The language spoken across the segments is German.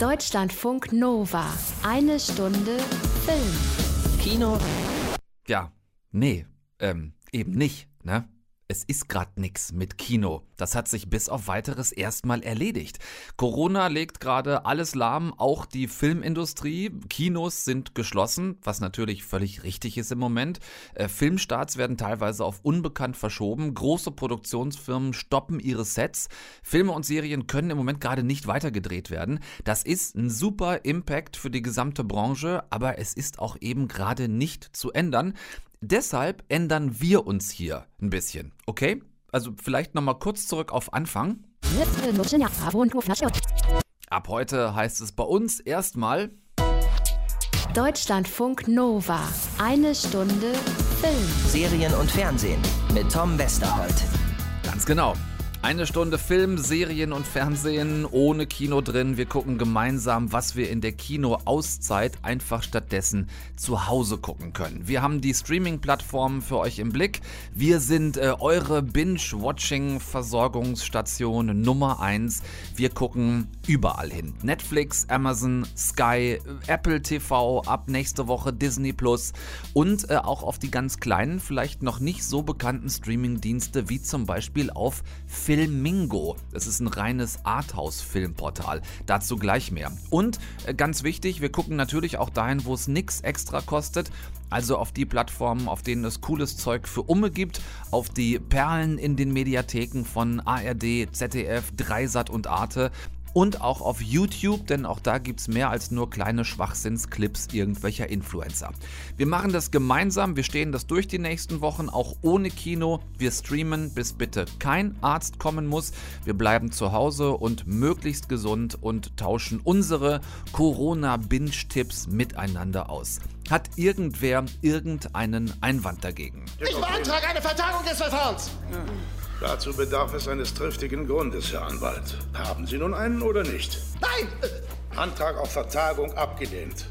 Deutschlandfunk Nova. Eine Stunde Film. Kino. Ja, nee, ähm, eben nicht, ne? Es ist gerade nix mit Kino. Das hat sich bis auf weiteres erstmal erledigt. Corona legt gerade alles lahm, auch die Filmindustrie. Kinos sind geschlossen, was natürlich völlig richtig ist im Moment. Äh, Filmstarts werden teilweise auf unbekannt verschoben. Große Produktionsfirmen stoppen ihre Sets. Filme und Serien können im Moment gerade nicht weitergedreht werden. Das ist ein super Impact für die gesamte Branche, aber es ist auch eben gerade nicht zu ändern. Deshalb ändern wir uns hier ein bisschen, okay? Also vielleicht nochmal kurz zurück auf Anfang. Ab heute heißt es bei uns erstmal Deutschlandfunk Nova. Eine Stunde Film. Serien und Fernsehen mit Tom Westerholt. Ganz genau. Eine Stunde Film, Serien und Fernsehen ohne Kino drin. Wir gucken gemeinsam, was wir in der Kino-Auszeit einfach stattdessen zu Hause gucken können. Wir haben die Streaming-Plattformen für euch im Blick. Wir sind äh, eure Binge-Watching-Versorgungsstation Nummer 1. Wir gucken überall hin. Netflix, Amazon, Sky, äh, Apple TV, ab nächste Woche Disney Plus und äh, auch auf die ganz kleinen, vielleicht noch nicht so bekannten Streaming-Dienste wie zum Beispiel auf Filmingo. Das ist ein reines Arthouse-Filmportal. Dazu gleich mehr. Und äh, ganz wichtig, wir gucken natürlich auch dahin, wo es nichts extra kostet. Also auf die Plattformen, auf denen es cooles Zeug für Umme gibt, auf die Perlen in den Mediatheken von ARD, ZDF, Dreisat und Arte und auch auf YouTube, denn auch da gibt es mehr als nur kleine Schwachsinnsclips irgendwelcher Influencer. Wir machen das gemeinsam, wir stehen das durch die nächsten Wochen, auch ohne Kino. Wir streamen, bis bitte kein Arzt kommen muss. Wir bleiben zu Hause und möglichst gesund und tauschen unsere Corona-Binge-Tipps miteinander aus. Hat irgendwer irgendeinen Einwand dagegen? Ich beantrage eine Vertagung des Verfahrens. Dazu bedarf es eines triftigen Grundes, Herr Anwalt. Haben Sie nun einen oder nicht? Nein! Antrag auf Vertagung abgelehnt.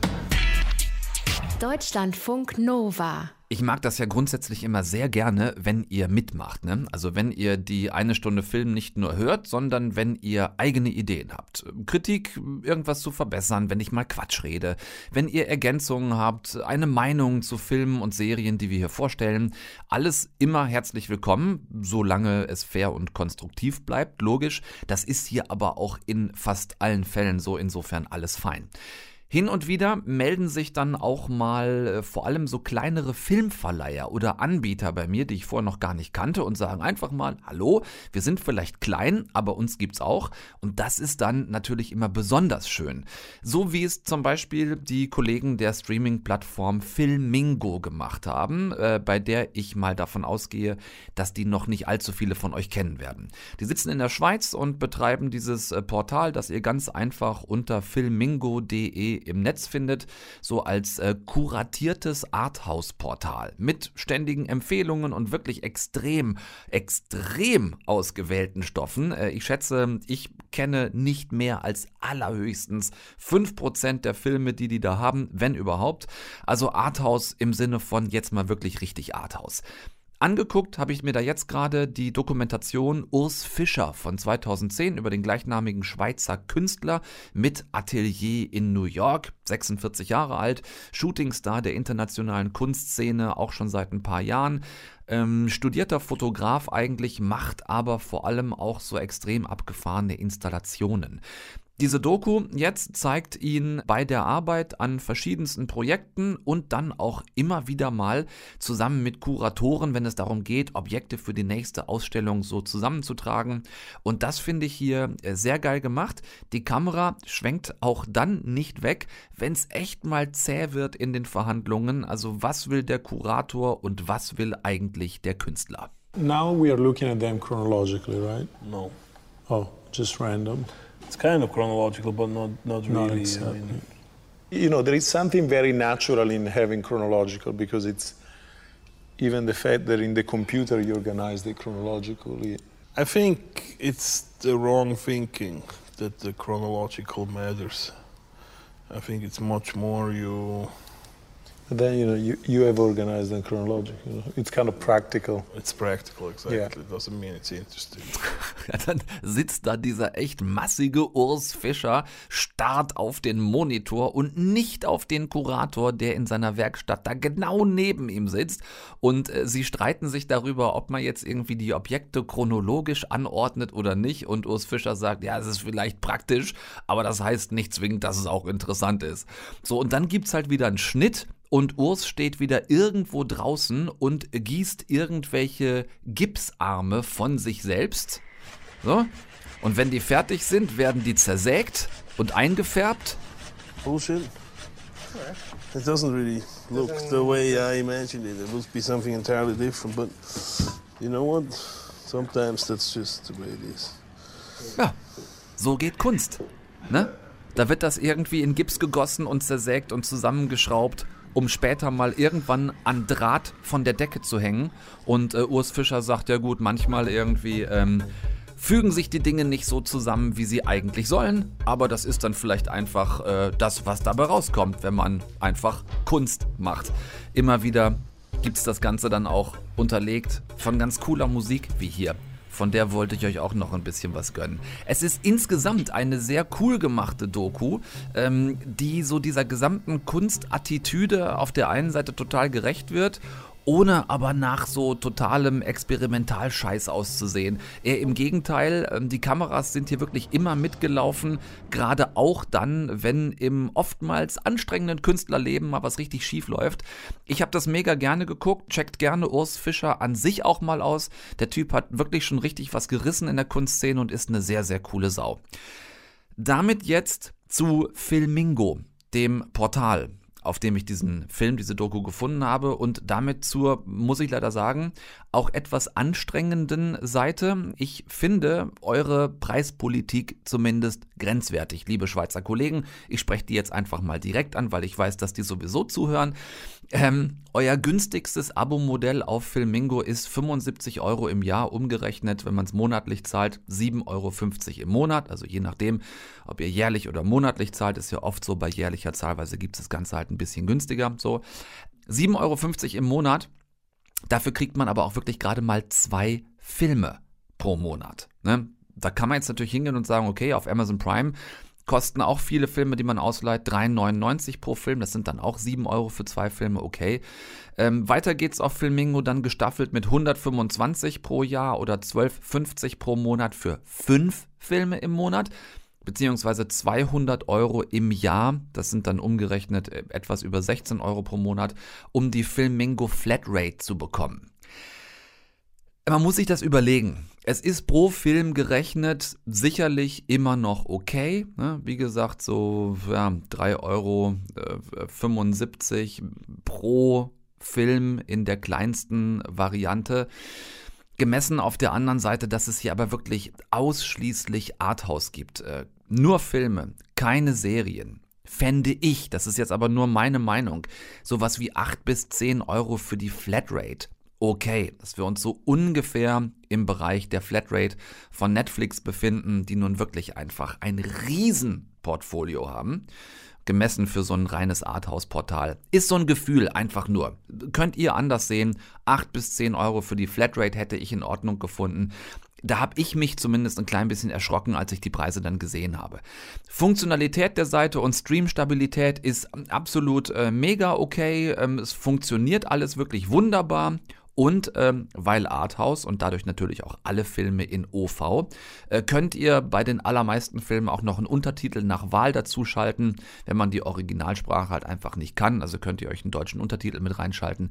Deutschlandfunk Nova. Ich mag das ja grundsätzlich immer sehr gerne, wenn ihr mitmacht. Ne? Also wenn ihr die eine Stunde Film nicht nur hört, sondern wenn ihr eigene Ideen habt. Kritik, irgendwas zu verbessern, wenn ich mal Quatsch rede. Wenn ihr Ergänzungen habt, eine Meinung zu Filmen und Serien, die wir hier vorstellen. Alles immer herzlich willkommen, solange es fair und konstruktiv bleibt, logisch. Das ist hier aber auch in fast allen Fällen so, insofern alles fein. Hin und wieder melden sich dann auch mal äh, vor allem so kleinere Filmverleiher oder Anbieter bei mir, die ich vorher noch gar nicht kannte und sagen einfach mal, hallo, wir sind vielleicht klein, aber uns gibt's auch. Und das ist dann natürlich immer besonders schön. So wie es zum Beispiel die Kollegen der Streaming-Plattform Filmingo gemacht haben, äh, bei der ich mal davon ausgehe, dass die noch nicht allzu viele von euch kennen werden. Die sitzen in der Schweiz und betreiben dieses äh, Portal, das ihr ganz einfach unter filmingo.de im Netz findet, so als äh, kuratiertes Arthouse-Portal mit ständigen Empfehlungen und wirklich extrem, extrem ausgewählten Stoffen. Äh, ich schätze, ich kenne nicht mehr als allerhöchstens 5% der Filme, die die da haben, wenn überhaupt. Also Arthouse im Sinne von jetzt mal wirklich richtig Arthouse. Angeguckt habe ich mir da jetzt gerade die Dokumentation Urs Fischer von 2010 über den gleichnamigen Schweizer Künstler mit Atelier in New York, 46 Jahre alt, Shootingstar der internationalen Kunstszene, auch schon seit ein paar Jahren. Ähm, studierter Fotograf eigentlich, macht aber vor allem auch so extrem abgefahrene Installationen. Diese Doku jetzt zeigt ihn bei der Arbeit an verschiedensten Projekten und dann auch immer wieder mal zusammen mit Kuratoren, wenn es darum geht, Objekte für die nächste Ausstellung so zusammenzutragen. Und das finde ich hier äh, sehr geil gemacht. Die Kamera schwenkt auch dann nicht weg, wenn es echt mal zäh wird in den Verhandlungen. Also was will der Kurator und was will eigentlich der Künstler? Now we are looking at them chronologically, right? No. Oh, just random. It's kind of chronological, but not, not really. Not I mean, You know, there is something very natural in having chronological because it's even the fact that in the computer you organize it chronologically. I think it's the wrong thinking that the chronological matters. I think it's much more you But then you know you, you have organized them chronologically. You know? It's kind of practical. It's practical, exactly. Yeah. It doesn't mean it's interesting. Ja, dann sitzt da dieser echt massige Urs Fischer, starrt auf den Monitor und nicht auf den Kurator, der in seiner Werkstatt da genau neben ihm sitzt. Und äh, sie streiten sich darüber, ob man jetzt irgendwie die Objekte chronologisch anordnet oder nicht. Und Urs Fischer sagt, ja, es ist vielleicht praktisch, aber das heißt nicht zwingend, dass es auch interessant ist. So, und dann gibt's halt wieder einen Schnitt. Und Urs steht wieder irgendwo draußen und gießt irgendwelche Gipsarme von sich selbst. So. Und wenn die fertig sind, werden die zersägt und eingefärbt. Bullshit. It doesn't really look the way I imagined it. It would be something entirely different, but you know what? Sometimes that's just the way it is. Ja, so geht Kunst. Ne? Da wird das irgendwie in Gips gegossen und zersägt und zusammengeschraubt, um später mal irgendwann an Draht von der Decke zu hängen. Und äh, Urs Fischer sagt ja gut, manchmal irgendwie ähm, fügen sich die Dinge nicht so zusammen, wie sie eigentlich sollen. Aber das ist dann vielleicht einfach äh, das, was dabei rauskommt, wenn man einfach Kunst macht. Immer wieder gibt es das Ganze dann auch unterlegt von ganz cooler Musik wie hier. Von der wollte ich euch auch noch ein bisschen was gönnen. Es ist insgesamt eine sehr cool gemachte Doku, ähm, die so dieser gesamten Kunstattitüde auf der einen Seite total gerecht wird ohne aber nach so totalem Experimentalscheiß auszusehen. Eher im Gegenteil, ähm, die Kameras sind hier wirklich immer mitgelaufen, gerade auch dann, wenn im oftmals anstrengenden Künstlerleben mal was richtig schief läuft. Ich habe das mega gerne geguckt, checkt gerne Urs Fischer an sich auch mal aus. Der Typ hat wirklich schon richtig was gerissen in der Kunstszene und ist eine sehr, sehr coole Sau. Damit jetzt zu Filmingo, dem Portal auf dem ich diesen Film, diese Doku gefunden habe und damit zur, muss ich leider sagen, auch etwas anstrengenden Seite. Ich finde eure Preispolitik zumindest grenzwertig, liebe Schweizer Kollegen. Ich spreche die jetzt einfach mal direkt an, weil ich weiß, dass die sowieso zuhören. Ähm, euer günstigstes Abo-Modell auf Filmingo ist 75 Euro im Jahr umgerechnet, wenn man es monatlich zahlt, 7,50 Euro im Monat. Also je nachdem, ob ihr jährlich oder monatlich zahlt, ist ja oft so, bei jährlicher Zahlweise gibt es das Ganze halt ein bisschen günstiger. So 7,50 Euro im Monat. Dafür kriegt man aber auch wirklich gerade mal zwei Filme pro Monat. Ne? Da kann man jetzt natürlich hingehen und sagen, okay, auf Amazon Prime kosten auch viele Filme, die man ausleiht, 3,99 pro Film. Das sind dann auch 7 Euro für zwei Filme, okay. Ähm, weiter geht's auf Filmingo dann gestaffelt mit 125 pro Jahr oder 12,50 pro Monat für fünf Filme im Monat beziehungsweise 200 Euro im Jahr, das sind dann umgerechnet äh, etwas über 16 Euro pro Monat, um die Filmingo Flatrate zu bekommen. Man muss sich das überlegen. Es ist pro Film gerechnet sicherlich immer noch okay. Ne? Wie gesagt, so ja, 3,75 Euro äh, pro Film in der kleinsten Variante. Gemessen auf der anderen Seite, dass es hier aber wirklich ausschließlich Arthouse gibt. Äh, nur Filme, keine Serien. Fände ich, das ist jetzt aber nur meine Meinung, sowas wie 8 bis 10 Euro für die Flatrate. Okay, dass wir uns so ungefähr im Bereich der Flatrate von Netflix befinden, die nun wirklich einfach ein Riesenportfolio haben gemessen für so ein reines Arthouse-Portal. Ist so ein Gefühl, einfach nur. Könnt ihr anders sehen. 8 bis 10 Euro für die Flatrate hätte ich in Ordnung gefunden. Da habe ich mich zumindest ein klein bisschen erschrocken, als ich die Preise dann gesehen habe. Funktionalität der Seite und Streamstabilität ist absolut äh, mega okay. Ähm, es funktioniert alles wirklich wunderbar. Und ähm, weil Arthouse und dadurch natürlich auch alle Filme in OV, äh, könnt ihr bei den allermeisten Filmen auch noch einen Untertitel nach Wahl dazuschalten, wenn man die Originalsprache halt einfach nicht kann. Also könnt ihr euch einen deutschen Untertitel mit reinschalten.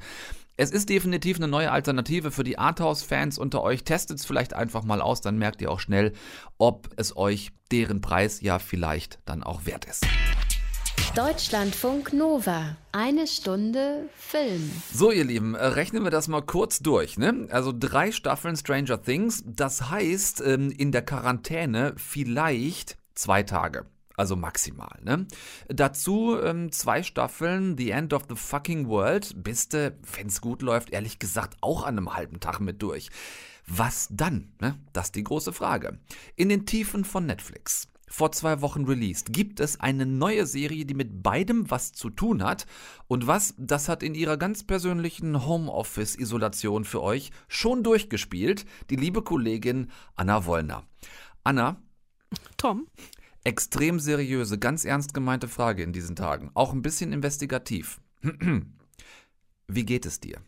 Es ist definitiv eine neue Alternative für die Arthouse-Fans unter euch. Testet es vielleicht einfach mal aus, dann merkt ihr auch schnell, ob es euch deren Preis ja vielleicht dann auch wert ist. Deutschlandfunk Nova. Eine Stunde Film. So, ihr Lieben, äh, rechnen wir das mal kurz durch. Ne? Also drei Staffeln Stranger Things. Das heißt, ähm, in der Quarantäne vielleicht zwei Tage. Also maximal, ne? Dazu ähm, zwei Staffeln The End of the Fucking World. Bist du, wenn's gut läuft, ehrlich gesagt auch an einem halben Tag mit durch. Was dann? Ne? Das ist die große Frage. In den Tiefen von Netflix vor zwei Wochen released, gibt es eine neue Serie, die mit beidem was zu tun hat. Und was, das hat in ihrer ganz persönlichen Homeoffice-Isolation für euch schon durchgespielt, die liebe Kollegin Anna Wollner. Anna, Tom, extrem seriöse, ganz ernst gemeinte Frage in diesen Tagen, auch ein bisschen investigativ. Wie geht es dir?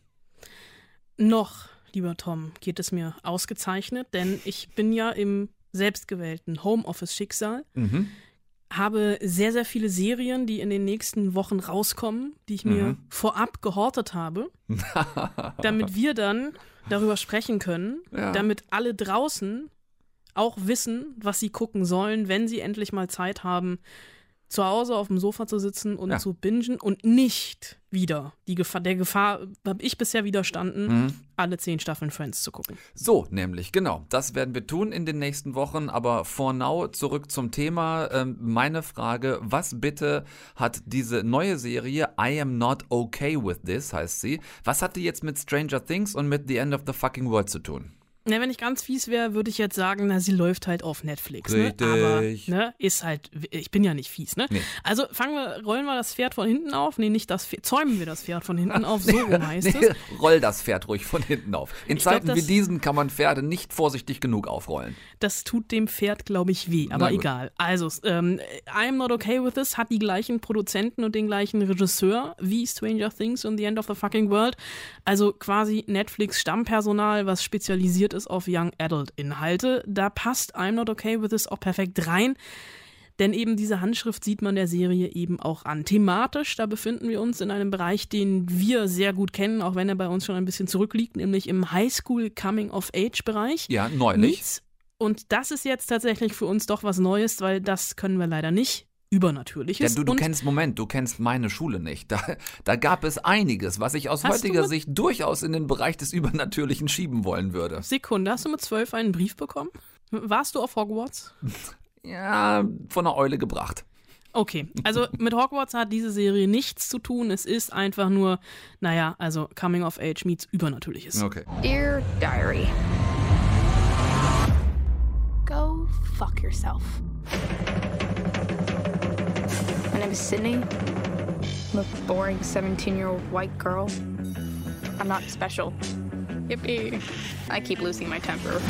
noch, lieber Tom, geht es mir ausgezeichnet, denn ich bin ja im selbstgewählten Homeoffice-Schicksal. Habe sehr, sehr viele Serien, die in den nächsten Wochen rauskommen, die ich mir vorab gehortet habe, damit wir dann darüber sprechen können, Ja. damit alle draußen auch wissen, was sie gucken sollen, wenn sie endlich mal Zeit haben, zu Hause auf dem Sofa zu sitzen und Ja. zu bingen und nicht wieder die Gefahr, der Gefahr habe ich bisher widerstanden, alle zehn Staffeln Friends zu gucken. So, nämlich, genau. Das werden wir tun in den nächsten Wochen. Aber for now zurück zum Thema. Ähm, meine Frage, was bitte hat diese neue Serie I Am Not Okay With This, heißt sie, was hat die jetzt mit Stranger Things und mit The End of the Fucking World zu tun? Na, wenn ich ganz fies wäre, würde ich jetzt sagen, na, sie läuft halt auf Netflix. Ne? Richtig. Aber, ne, ist halt, ich bin ja nicht fies, ne? Nee. Also fangen wir, rollen wir das Pferd von hinten auf. Nee, nicht das Pferd, zäumen wir das Pferd von hinten auf, so rum heißt Nee, es. roll das Pferd ruhig von hinten auf. In Ich glaub, Zeiten wie das- diesen kann man Pferde nicht vorsichtig genug aufrollen. Das tut dem Pferd, glaube ich, weh, aber egal. Also, ähm, I'm Not Okay With This hat die gleichen Produzenten und den gleichen Regisseur wie Stranger Things und The End of the Fucking World. Also quasi Netflix Stammpersonal, was spezialisiert ist auf Young Adult Inhalte. Da passt I'm Not Okay With This auch perfekt rein. Denn eben diese Handschrift sieht man der Serie eben auch an. Thematisch, da befinden wir uns in einem Bereich, den wir sehr gut kennen, auch wenn er bei uns schon ein bisschen zurückliegt, nämlich im Highschool Coming of Age Bereich. Ja, neulich. Nichts. Und das ist jetzt tatsächlich für uns doch was Neues, weil das können wir leider nicht. Übernatürliches. Ja, du, du und kennst, Moment, du kennst meine Schule nicht. Da, da gab es einiges, was ich aus Hast heutiger Sicht durchaus in den Bereich des Übernatürlichen schieben wollen würde. Sekunde, hast du mit zwölf einen Brief bekommen? Warst du auf Hogwarts? Ja, von der Eule gebracht. Okay, also mit Hogwarts hat diese Serie nichts zu tun. Es ist einfach nur, naja, also Coming of Age meets Übernatürliches. Okay. Dear Diary. Go fuck yourself. Name is Sydney. I'm a boring 17 year old white girl. I'm not special. Yippee. I keep losing my temper.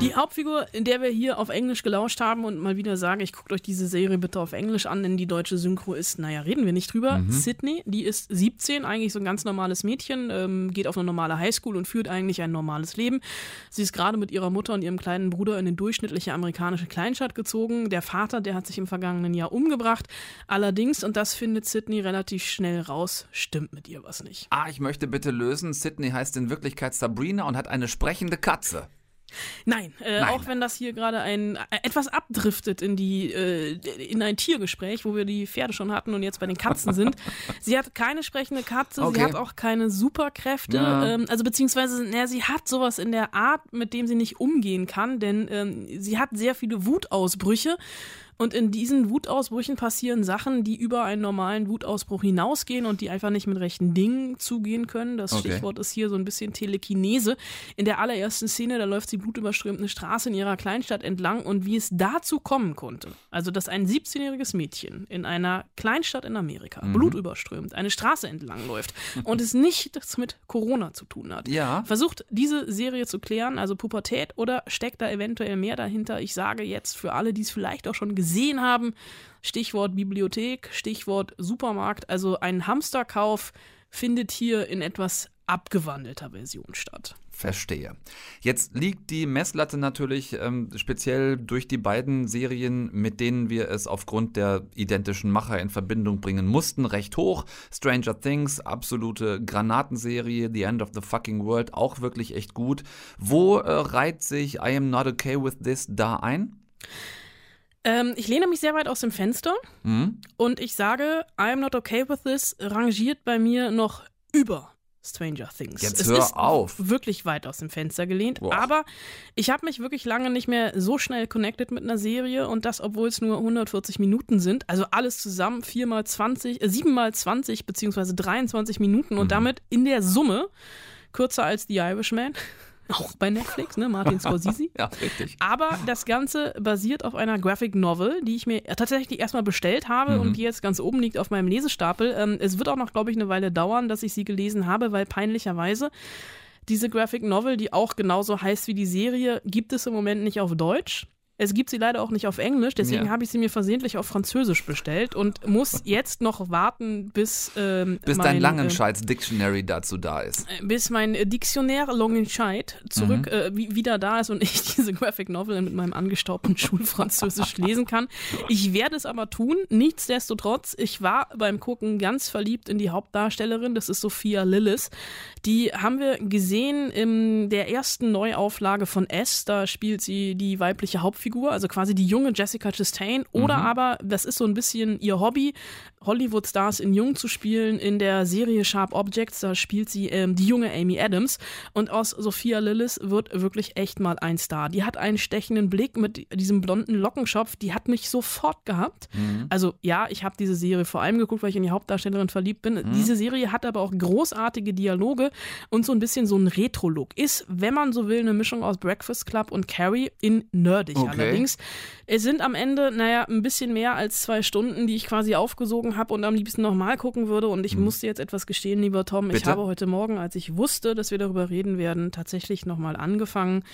Die Hauptfigur, in der wir hier auf Englisch gelauscht haben und mal wieder sage, ich guckt euch diese Serie bitte auf Englisch an, denn die deutsche Synchro ist, naja, reden wir nicht drüber. Sydney, die ist 17, eigentlich so ein ganz normales Mädchen, ähm, geht auf eine normale Highschool und führt eigentlich ein normales Leben. Sie ist gerade mit ihrer Mutter und ihrem kleinen Bruder in eine durchschnittliche amerikanische Kleinstadt gezogen. Der Vater, der hat sich im vergangenen Jahr umgebracht. Allerdings, und das findet Sydney relativ schnell raus, stimmt mit ihr was nicht. Ah, ich möchte bitte lösen. Sydney heißt in Wirklichkeit Sabrina und hat eine sprechende Katze. Nein, äh, Nein. auch wenn das hier gerade ein äh, etwas abdriftet in die äh, in ein Tiergespräch, wo wir die Pferde schon hatten und jetzt bei den Katzen sind. sie hat keine sprechende Katze, Okay. sie hat auch keine Superkräfte, Ja. ähm, also beziehungsweise, naja, sie hat sowas in der Art, mit dem sie nicht umgehen kann, denn ähm, sie hat sehr viele Wutausbrüche. Und in diesen Wutausbrüchen passieren Sachen, die über einen normalen Wutausbruch hinausgehen und die einfach nicht mit rechten Dingen zugehen können. Das Okay. Stichwort ist hier so ein bisschen Telekinese. In der allerersten Szene, da läuft sie blutüberströmt eine Straße in ihrer Kleinstadt entlang und wie es dazu kommen konnte. Also, dass ein 17-jähriges Mädchen in einer Kleinstadt in Amerika, Mhm. blutüberströmt, eine Straße entlang läuft und es nichts mit Corona zu tun hat. Ja. Versucht diese Serie zu klären, also Pubertät oder steckt da eventuell mehr dahinter? Ich sage jetzt für alle, die es vielleicht auch schon gesehen haben, Stichwort Bibliothek, Stichwort Supermarkt, also ein Hamsterkauf findet hier in etwas abgewandelter Version statt. Verstehe. Jetzt liegt die Messlatte natürlich ähm, speziell durch die beiden Serien, mit denen wir es aufgrund der identischen Macher in Verbindung bringen mussten, recht hoch. Stranger Things, absolute Granatenserie, The End of the Fucking World, auch wirklich echt gut. Wo äh, reiht sich I Am Not Okay With This da ein? Ähm, ich lehne mich sehr weit aus dem Fenster Hm? und ich sage, I'm not okay with this rangiert bei mir noch über Stranger Things. Jetzt es hör ist auf. wirklich weit aus dem Fenster gelehnt, Boah. aber ich habe mich wirklich lange nicht mehr so schnell connected mit einer Serie und das, obwohl es nur 140 Minuten sind, also alles zusammen 4 mal 20, äh, 7 mal 20 beziehungsweise 23 Minuten und damit in der Summe kürzer als The Irishman. Auch bei Netflix, ne? Martin Scorsese. ja, richtig. Aber das Ganze basiert auf einer Graphic Novel, die ich mir tatsächlich erstmal bestellt habe Mhm. und die jetzt ganz oben liegt auf meinem Lesestapel. Ähm, es wird auch noch, glaube ich, eine Weile dauern, dass ich sie gelesen habe, weil peinlicherweise diese Graphic Novel, die auch genauso heißt wie die Serie, gibt es im Moment nicht auf Deutsch. Es gibt sie leider auch nicht auf Englisch, deswegen Ja. habe ich sie mir versehentlich auf Französisch bestellt und muss jetzt noch warten, bis ähm, Bis mein, dein äh, Langenscheids Dictionary dazu da ist. bis mein äh, Dictionnaire Longenscheid zurück Mhm. äh, wie, wieder da ist und ich diese Graphic Novel mit meinem angestaubten Schulfranzösisch lesen kann. Ich werde es aber tun. Nichtsdestotrotz, ich war beim Gucken ganz verliebt in die Hauptdarstellerin. Das ist Sophia Lillis. Die haben wir gesehen in der ersten Neuauflage von S. Da spielt sie die weibliche Hauptfigur, also quasi die junge Jessica Chastain. Oder Mhm. aber, das ist so ein bisschen ihr Hobby, Hollywood-Stars in Jung zu spielen. In der Serie Sharp Objects, da spielt sie ähm, die junge Amy Adams. Und aus Sophia Lillis wird wirklich echt mal ein Star. Die hat einen stechenden Blick mit diesem blonden Lockenschopf. Die hat mich sofort gehabt. Mhm. Also ja, ich habe diese Serie vor allem geguckt, weil ich in die Hauptdarstellerin verliebt bin. Mhm. Diese Serie hat aber auch großartige Dialoge und so ein bisschen so ein Retro-Look. Ist, wenn man so will, eine Mischung aus Breakfast Club und Carrie in nerdig Okay. allerdings. Es sind am Ende, naja, ein bisschen mehr als zwei Stunden, die ich quasi aufgesogen habe und am liebsten nochmal gucken würde. Und ich musste jetzt etwas gestehen, lieber Tom. Ich Bitte? habe heute Morgen, als ich wusste, dass wir darüber reden werden, tatsächlich nochmal angefangen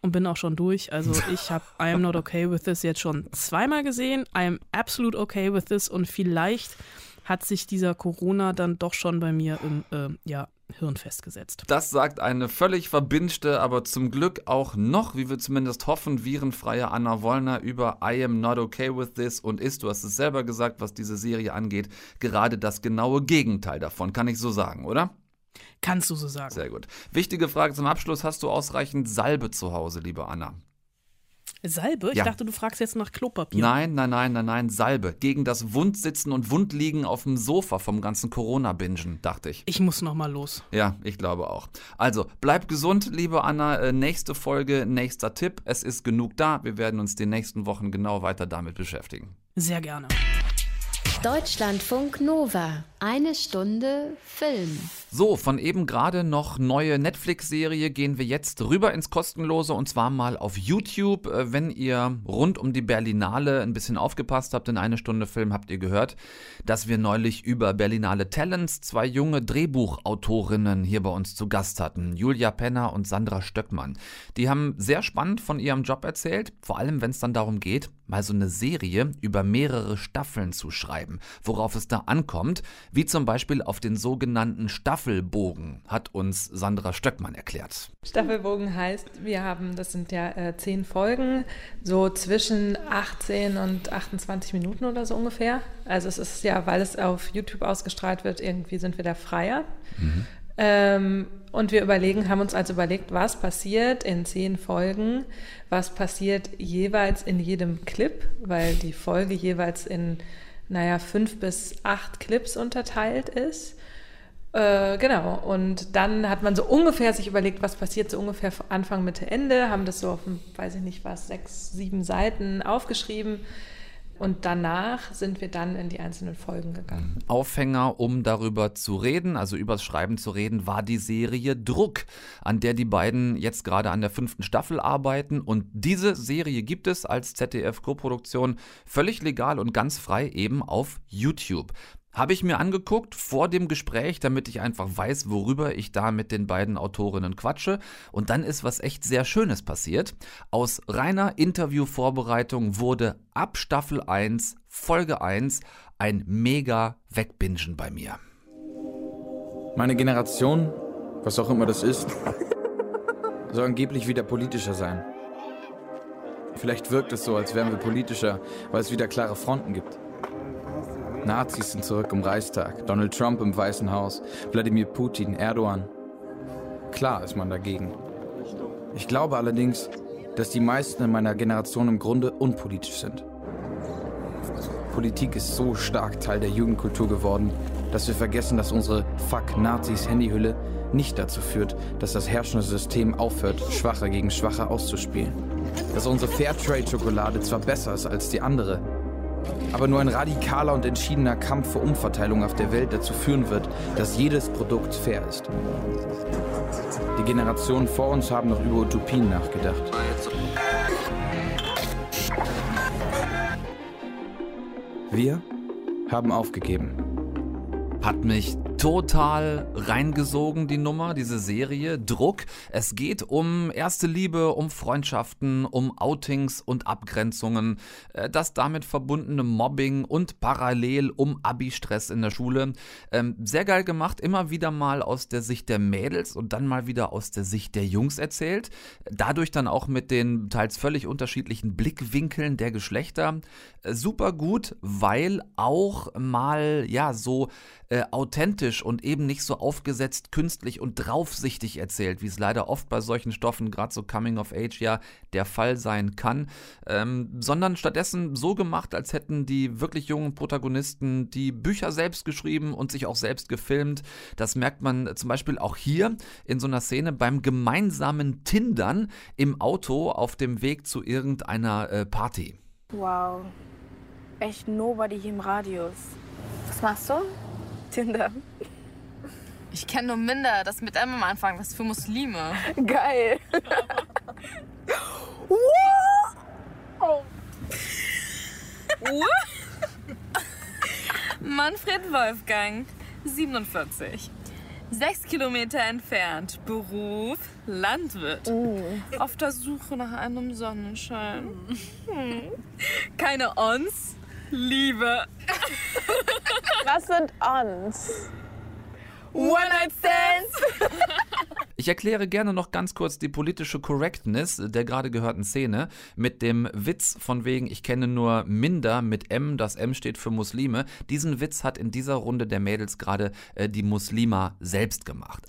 und bin auch schon durch. Also ich habe I am not okay with this jetzt schon zweimal gesehen. I am absolute okay with this und vielleicht hat sich dieser Corona dann doch schon bei mir im äh, ja, Hirn festgesetzt. Das sagt eine völlig verbinschte, aber zum Glück auch noch, wie wir zumindest hoffen, virenfreie Anna Wollner über I am not okay with this und ist, du hast es selber gesagt, was diese Serie angeht, gerade das genaue Gegenteil davon, kann ich so sagen, oder? Kannst du so sagen. Sehr gut. Wichtige Frage zum Abschluss, hast du ausreichend Salbe zu Hause, liebe Anna? Salbe? Ich Ja. dachte, du fragst jetzt nach Klopapier. Nein, nein, nein, nein, nein, Salbe. Gegen das Wundsitzen und Wundliegen auf dem Sofa vom ganzen Corona-Bingen, dachte ich. Ich muss noch mal los. Ja, ich glaube auch. Also, bleib gesund, liebe Anna. Äh, nächste Folge, nächster Tipp. Es ist genug da. Wir werden uns die nächsten Wochen genau weiter damit beschäftigen. Sehr gerne. Deutschlandfunk Nova. Eine Stunde Film. So, von eben gerade noch neue Netflix-Serie gehen wir jetzt rüber ins Kostenlose und zwar mal auf YouTube. Äh, Wenn ihr rund um die Berlinale ein bisschen aufgepasst habt in eine Stunde Film, habt ihr gehört, dass wir neulich über Berlinale Talents zwei junge Drehbuchautorinnen hier bei uns zu Gast hatten. Julia Penner und Sandra Stöckmann. Die haben sehr spannend von ihrem Job erzählt, vor allem wenn es dann darum geht, mal so eine Serie über mehrere Staffeln zu schreiben, worauf es da ankommt, wie zum Beispiel auf den sogenannten Staffelbogen, hat uns Sandra Stöckmann erklärt. Staffelbogen heißt, wir haben, das sind ja äh, zehn Folgen, so zwischen 18 und 28 Minuten oder so ungefähr. Also es ist ja, weil es auf YouTube ausgestrahlt wird, irgendwie sind wir da freier. Ähm, und wir überlegen, haben uns also überlegt, was passiert in zehn Folgen, was passiert jeweils in jedem Clip, weil die Folge jeweils in, naja, fünf bis acht Clips unterteilt ist. Äh, genau, und dann hat man so ungefähr sich überlegt, was passiert so ungefähr Anfang, Mitte, Ende, haben das so auf, weiß ich nicht was, sechs, sieben Seiten aufgeschrieben. Und danach sind wir dann in die einzelnen Folgen gegangen. Aufhänger, um darüber zu reden, also übers Schreiben zu reden, war die Serie Druck, an der die beiden jetzt gerade an der fünften Staffel arbeiten. Und diese Serie gibt es als ZDF-Koproduktion völlig legal und ganz frei eben auf YouTube. Habe ich mir angeguckt vor dem Gespräch, damit ich einfach weiß, worüber ich da mit den beiden Autorinnen quatsche. Und dann ist was echt sehr Schönes passiert. Aus reiner Interviewvorbereitung wurde ab Staffel 1, Folge 1, ein mega Wegbingen bei mir. Meine Generation, was auch immer das ist, soll angeblich wieder politischer sein. Vielleicht wirkt es so, als wären wir politischer, weil es wieder klare Fronten gibt. Nazis sind zurück im Reichstag, Donald Trump im Weißen Haus, Wladimir Putin, Erdogan. Klar ist man dagegen. Ich glaube allerdings, dass die meisten in meiner Generation im Grunde unpolitisch sind. Politik ist so stark Teil der Jugendkultur geworden, dass wir vergessen, dass unsere Fuck Nazis Handyhülle nicht dazu führt, dass das herrschende System aufhört, Schwache gegen Schwache auszuspielen. Dass unsere Fairtrade-Schokolade zwar besser ist als die andere, aber nur ein radikaler und entschiedener Kampf für Umverteilung auf der Welt dazu führen wird, dass jedes Produkt fair ist. Die Generationen vor uns haben noch über Utopien nachgedacht. Wir haben aufgegeben. Hat mich total reingesogen, die Nummer, diese Serie. Druck. Es geht um erste Liebe, um Freundschaften, um Outings und Abgrenzungen, äh, das damit verbundene Mobbing und parallel um Abi-Stress in der Schule. Ähm, sehr geil gemacht, immer wieder mal aus der Sicht der Mädels und dann mal wieder aus der Sicht der Jungs erzählt. Dadurch dann auch mit den teils völlig unterschiedlichen Blickwinkeln der Geschlechter. Äh, super gut, weil auch mal, ja, so äh, authentisch und eben nicht so aufgesetzt, künstlich und draufsichtig erzählt, wie es leider oft bei solchen Stoffen, gerade so Coming of Age, ja der Fall sein kann, ähm, sondern stattdessen so gemacht, als hätten die wirklich jungen Protagonisten die Bücher selbst geschrieben und sich auch selbst gefilmt. Das merkt man zum Beispiel auch hier in so einer Szene beim gemeinsamen Tindern im Auto auf dem Weg zu irgendeiner äh, Party. Wow. Echt nobody hier im Radius. Was machst du? Tinder. Ich kenne nur Minder, das mit M am Anfang, das ist für Muslime. Geil. Manfred Wolfgang, 47. Sechs Kilometer entfernt. Beruf Landwirt. Auf der Suche nach einem Sonnenschein. Hm. Keine Ons, Liebe. Was sind uns? One-Night-Stands. Ich erkläre gerne noch ganz kurz die politische Correctness der gerade gehörten Szene mit dem Witz von wegen, ich kenne nur Minder mit M, das M steht für Muslime. Diesen Witz hat in dieser Runde der Mädels gerade äh, die Muslima selbst gemacht.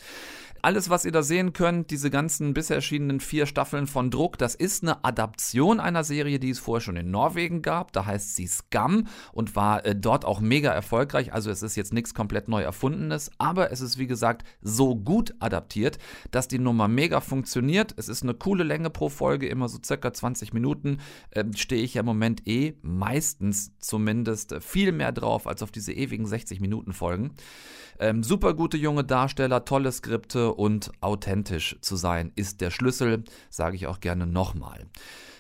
Alles, was ihr da sehen könnt, diese ganzen bisher erschienenen vier Staffeln von Druck, das ist eine Adaption einer Serie, die es vorher schon in Norwegen gab. Da heißt sie Scum und war äh, dort auch mega erfolgreich. Also es ist jetzt nichts komplett neu erfundenes, aber es ist wie gesagt so gut adaptiert, dass die Nummer mega funktioniert. Es ist eine coole Länge pro Folge, immer so circa 20 Minuten. Ähm, Stehe ich ja im Moment eh meistens zumindest viel mehr drauf als auf diese ewigen 60 Minuten Folgen. Ähm, super gute junge Darsteller, tolle Skripte und authentisch zu sein ist der Schlüssel, sage ich auch gerne nochmal.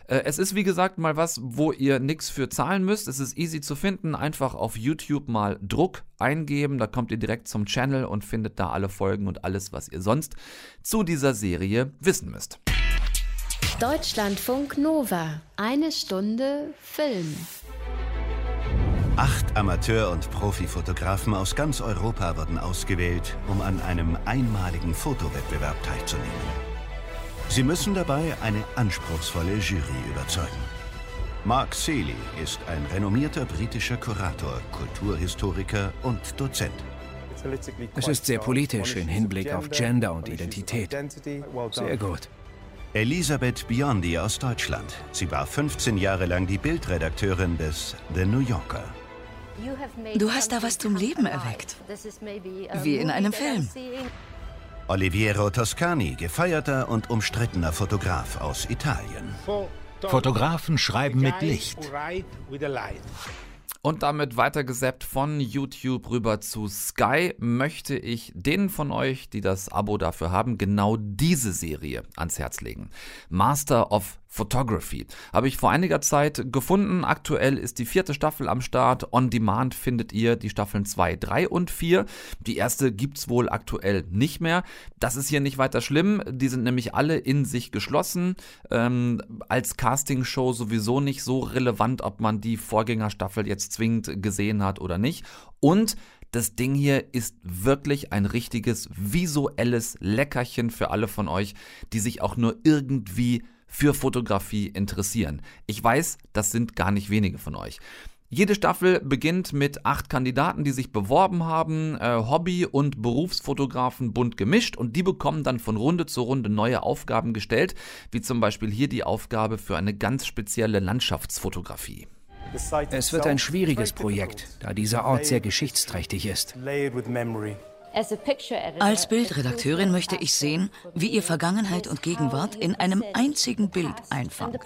Äh, Es ist wie gesagt mal was, wo ihr nichts für zahlen müsst. Es ist easy zu finden. Einfach auf YouTube mal Druck eingeben. Da kommt ihr direkt zum Channel und findet da alle Folgen und alles, was ihr sonst zu dieser Serie wissen müsst. Deutschlandfunk Nova. Eine Stunde Film. Acht Amateur- und Profifotografen aus ganz Europa wurden ausgewählt, um an einem einmaligen Fotowettbewerb teilzunehmen. Sie müssen dabei eine anspruchsvolle Jury überzeugen. Mark Seeley ist ein renommierter britischer Kurator, Kulturhistoriker und Dozent. Es ist sehr politisch im Hinblick auf Gender und Identität. Sehr gut. Elisabeth Biondi aus Deutschland. Sie war 15 Jahre lang die Bildredakteurin des The New Yorker. Du hast da was zum Leben erweckt. Wie in einem Film. Oliviero Toscani, gefeierter und umstrittener Fotograf aus Italien. Fotografen schreiben mit Licht. Und damit weitergesappt von YouTube rüber zu Sky möchte ich denen von euch, die das Abo dafür haben, genau diese Serie ans Herz legen. Master of Photography. Habe ich vor einiger Zeit gefunden. Aktuell ist die vierte Staffel am Start. On Demand findet ihr die Staffeln 2, 3 und 4. Die erste gibt's wohl aktuell nicht mehr. Das ist hier nicht weiter schlimm. Die sind nämlich alle in sich geschlossen. Ähm, als Castingshow sowieso nicht so relevant, ob man die Vorgängerstaffel jetzt zwingend gesehen hat oder nicht. Und das Ding hier ist wirklich ein richtiges visuelles Leckerchen für alle von euch, die sich auch nur irgendwie für Fotografie interessieren. Ich weiß, das sind gar nicht wenige von euch. Jede Staffel beginnt mit acht Kandidaten, die sich beworben haben, äh, Hobby- und Berufsfotografen bunt gemischt und die bekommen dann von Runde zu Runde neue Aufgaben gestellt, wie zum Beispiel hier die Aufgabe für eine ganz spezielle Landschaftsfotografie. Es wird ein schwieriges Projekt, da dieser Ort sehr geschichtsträchtig ist. Als Bildredakteurin möchte ich sehen, wie ihr Vergangenheit und Gegenwart in einem einzigen Bild einfangt.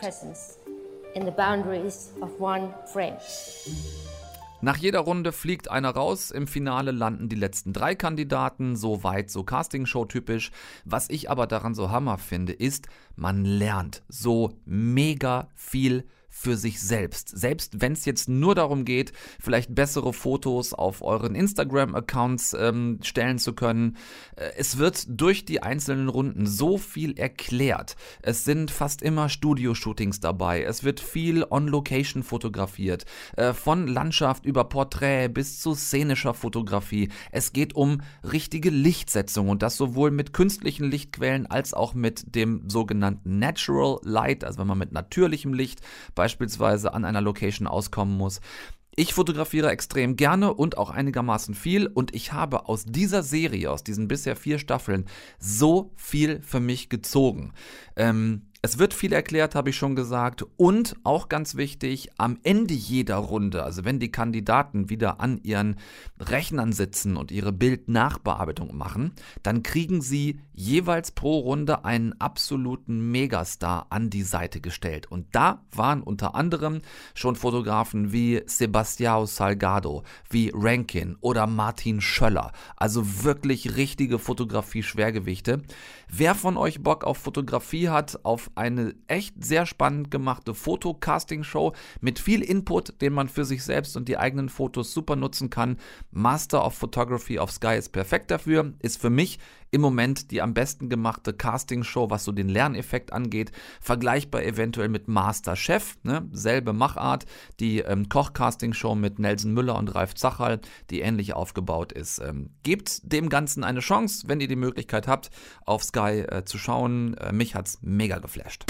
Nach jeder Runde fliegt einer raus, im Finale landen die letzten drei Kandidaten, so weit, so Castingshow typisch. Was ich aber daran so hammer finde, ist, man lernt so mega viel für sich selbst. Selbst wenn es jetzt nur darum geht, vielleicht bessere Fotos auf euren Instagram-Accounts ähm, stellen zu können. Äh, es wird durch die einzelnen Runden so viel erklärt. Es sind fast immer Studio-Shootings dabei. Es wird viel on-location fotografiert. Äh, von Landschaft über Porträt bis zu szenischer Fotografie. Es geht um richtige Lichtsetzung und das sowohl mit künstlichen Lichtquellen als auch mit dem sogenannten Natural Light, also wenn man mit natürlichem Licht bei beispielsweise an einer Location auskommen muss. Ich fotografiere extrem gerne und auch einigermaßen viel und ich habe aus dieser Serie, aus diesen bisher vier Staffeln, so viel für mich gezogen. Ähm, es wird viel erklärt, habe ich schon gesagt. Und auch ganz wichtig, am Ende jeder Runde, also wenn die Kandidaten wieder an ihren Rechnern sitzen und ihre Bildnachbearbeitung machen, dann kriegen sie jeweils pro Runde einen absoluten Megastar an die Seite gestellt. Und da waren unter anderem schon Fotografen wie Sebastião Salgado, wie Rankin oder Martin Schöller. Also wirklich richtige Fotografie-Schwergewichte. Wer von euch Bock auf Fotografie hat, auf eine echt sehr spannend gemachte Foto-Casting-Show mit viel Input, den man für sich selbst und die eigenen Fotos super nutzen kann. Master of Photography auf Sky ist perfekt dafür, ist für mich im Moment die am besten gemachte Casting-Show, was so den Lerneffekt angeht. Vergleichbar eventuell mit Masterchef, ne? selbe Machart. Die ähm, Koch-Casting-Show mit Nelson Müller und Ralf Zachal, die ähnlich aufgebaut ist. Ähm, gebt dem Ganzen eine Chance, wenn ihr die Möglichkeit habt, auf Sky äh, zu schauen. Äh, mich hat's mega geflasht.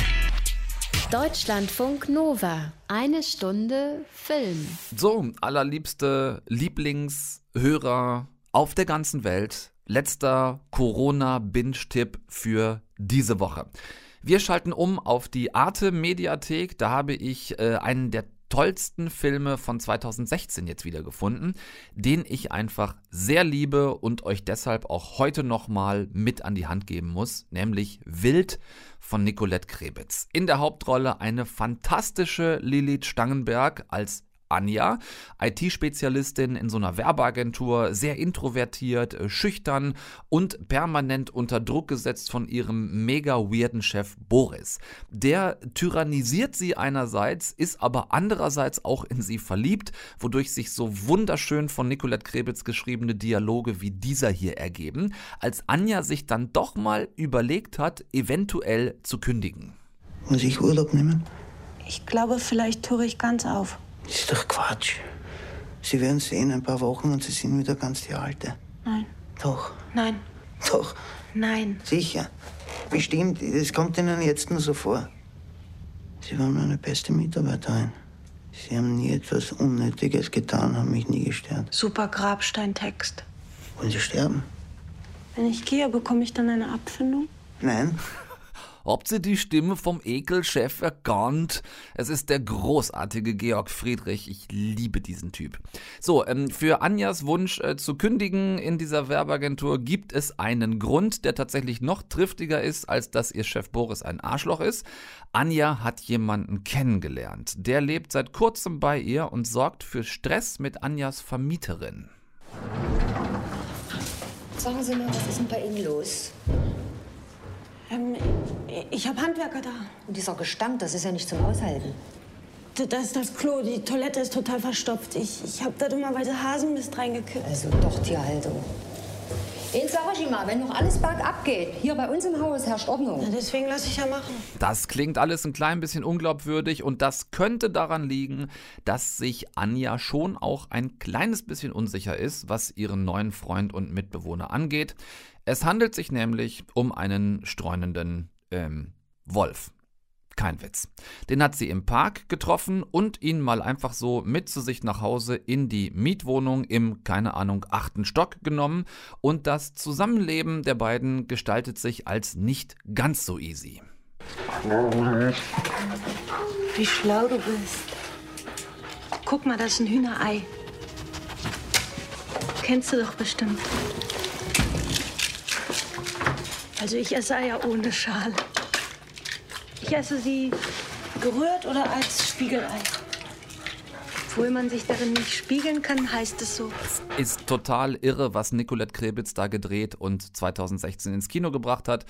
Deutschlandfunk Nova. Eine Stunde Film. So, allerliebste Lieblingshörer auf der ganzen Welt letzter Corona-Binge-Tipp für diese Woche. Wir schalten um auf die Arte Mediathek. Da habe ich äh, einen der tollsten Filme von 2016 jetzt wieder gefunden, den ich einfach sehr liebe und euch deshalb auch heute nochmal mit an die Hand geben muss, nämlich Wild von Nicolette Krebitz. In der Hauptrolle eine fantastische Lilith Stangenberg als Anja, IT-Spezialistin in so einer Werbeagentur, sehr introvertiert, äh, schüchtern und permanent unter Druck gesetzt von ihrem mega weirden Chef Boris. Der tyrannisiert sie einerseits, ist aber andererseits auch in sie verliebt, wodurch sich so wunderschön von Nicolette Krebitz geschriebene Dialoge wie dieser hier ergeben, als Anja sich dann doch mal überlegt hat, eventuell zu kündigen. Muss ich Urlaub nehmen? Ich glaube, vielleicht höre ich ganz auf. Das ist doch Quatsch. Sie werden sehen, ein paar Wochen und Sie sind wieder ganz die Alte. Nein. Doch. Nein. Doch. Nein. Sicher. Bestimmt. Das kommt Ihnen jetzt nur so vor. Sie waren meine beste Mitarbeiterin. Sie haben nie etwas Unnötiges getan, haben mich nie gestört. Super Grabsteintext. Wollen Sie sterben? Wenn ich gehe, bekomme ich dann eine Abfindung? Nein. Habt ihr die Stimme vom Ekelchef erkannt? Es ist der großartige Georg Friedrich. Ich liebe diesen Typ. So, ähm, für Anjas Wunsch äh, zu kündigen in dieser Werbeagentur gibt es einen Grund, der tatsächlich noch triftiger ist, als dass ihr Chef Boris ein Arschloch ist. Anja hat jemanden kennengelernt. Der lebt seit kurzem bei ihr und sorgt für Stress mit Anjas Vermieterin. Sagen Sie mal, was ist denn bei Ihnen los? Ähm, ich habe Handwerker da. Und dieser Gestank, das ist ja nicht zum Aushalten. Das ist das Klo. Die Toilette ist total verstopft. Ich, ich habe da dummerweise Hasenmist reingekippt. Also doch Tierhaltung. Eins sag ich wenn noch alles bergab geht, hier bei uns im Haus herrscht Ordnung. Na, deswegen lasse ich ja machen. Das klingt alles ein klein bisschen unglaubwürdig und das könnte daran liegen, dass sich Anja schon auch ein kleines bisschen unsicher ist, was ihren neuen Freund und Mitbewohner angeht. Es handelt sich nämlich um einen streunenden ähm, Wolf. Kein Witz. Den hat sie im Park getroffen und ihn mal einfach so mit zu sich nach Hause in die Mietwohnung im, keine Ahnung, achten Stock genommen. Und das Zusammenleben der beiden gestaltet sich als nicht ganz so easy. Wie schlau du bist. Guck mal, das ist ein Hühnerei. Kennst du doch bestimmt. Also ich esse Eier ohne Schale. Ich esse sie gerührt oder als Spiegelei. Obwohl man sich darin nicht spiegeln kann, heißt es so. Ist total irre, was Nicolette Krebitz da gedreht und 2016 ins Kino gebracht hat.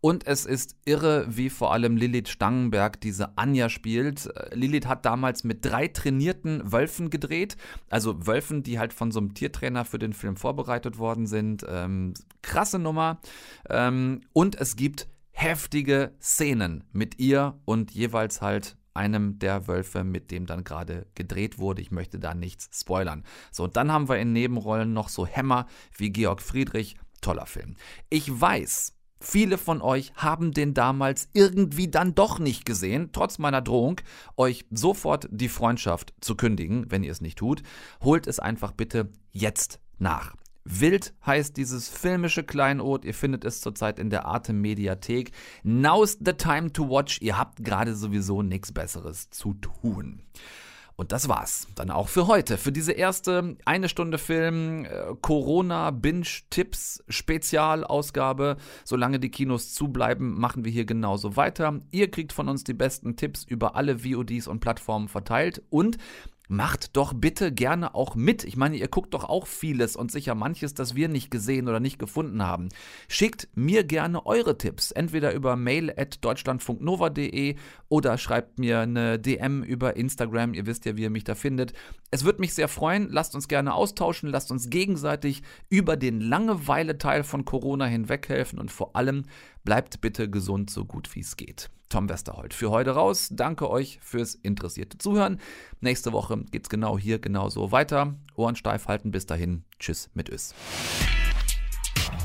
Und es ist irre, wie vor allem Lilith Stangenberg diese Anja spielt. Lilith hat damals mit drei trainierten Wölfen gedreht. Also Wölfen, die halt von so einem Tiertrainer für den Film vorbereitet worden sind. Ähm, krasse Nummer. Ähm, und es gibt heftige Szenen mit ihr und jeweils halt einem der Wölfe, mit dem dann gerade gedreht wurde. Ich möchte da nichts spoilern. So, und dann haben wir in Nebenrollen noch so Hämmer wie Georg Friedrich. Toller Film. Ich weiß, Viele von euch haben den damals irgendwie dann doch nicht gesehen, trotz meiner Drohung, euch sofort die Freundschaft zu kündigen, wenn ihr es nicht tut. Holt es einfach bitte jetzt nach. Wild heißt dieses filmische Kleinod. Ihr findet es zurzeit in der Arte Mediathek. Now's the time to watch. Ihr habt gerade sowieso nichts Besseres zu tun. Und das war's. Dann auch für heute. Für diese erste eine Stunde Film äh, Corona Binge Tipps Spezialausgabe. Solange die Kinos zubleiben, machen wir hier genauso weiter. Ihr kriegt von uns die besten Tipps über alle VODs und Plattformen verteilt. Und macht doch bitte gerne auch mit. Ich meine, ihr guckt doch auch vieles und sicher manches, das wir nicht gesehen oder nicht gefunden haben. Schickt mir gerne eure Tipps, entweder über mail at deutschlandfunknova.de oder schreibt mir eine DM über Instagram. Ihr wisst ja, wie ihr mich da findet. Es würde mich sehr freuen. Lasst uns gerne austauschen, lasst uns gegenseitig über den Langeweile-Teil von Corona hinweg helfen und vor allem bleibt bitte gesund, so gut wie es geht. Tom Westerholt für heute raus. Danke euch fürs interessierte Zuhören. Nächste Woche geht's genau hier genauso weiter. Ohren steif halten. Bis dahin. Tschüss mit Ös.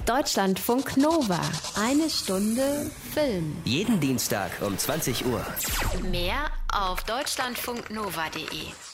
Deutschlandfunk Nova. Eine Stunde Film. Jeden Dienstag um 20 Uhr. Mehr auf deutschlandfunknova.de.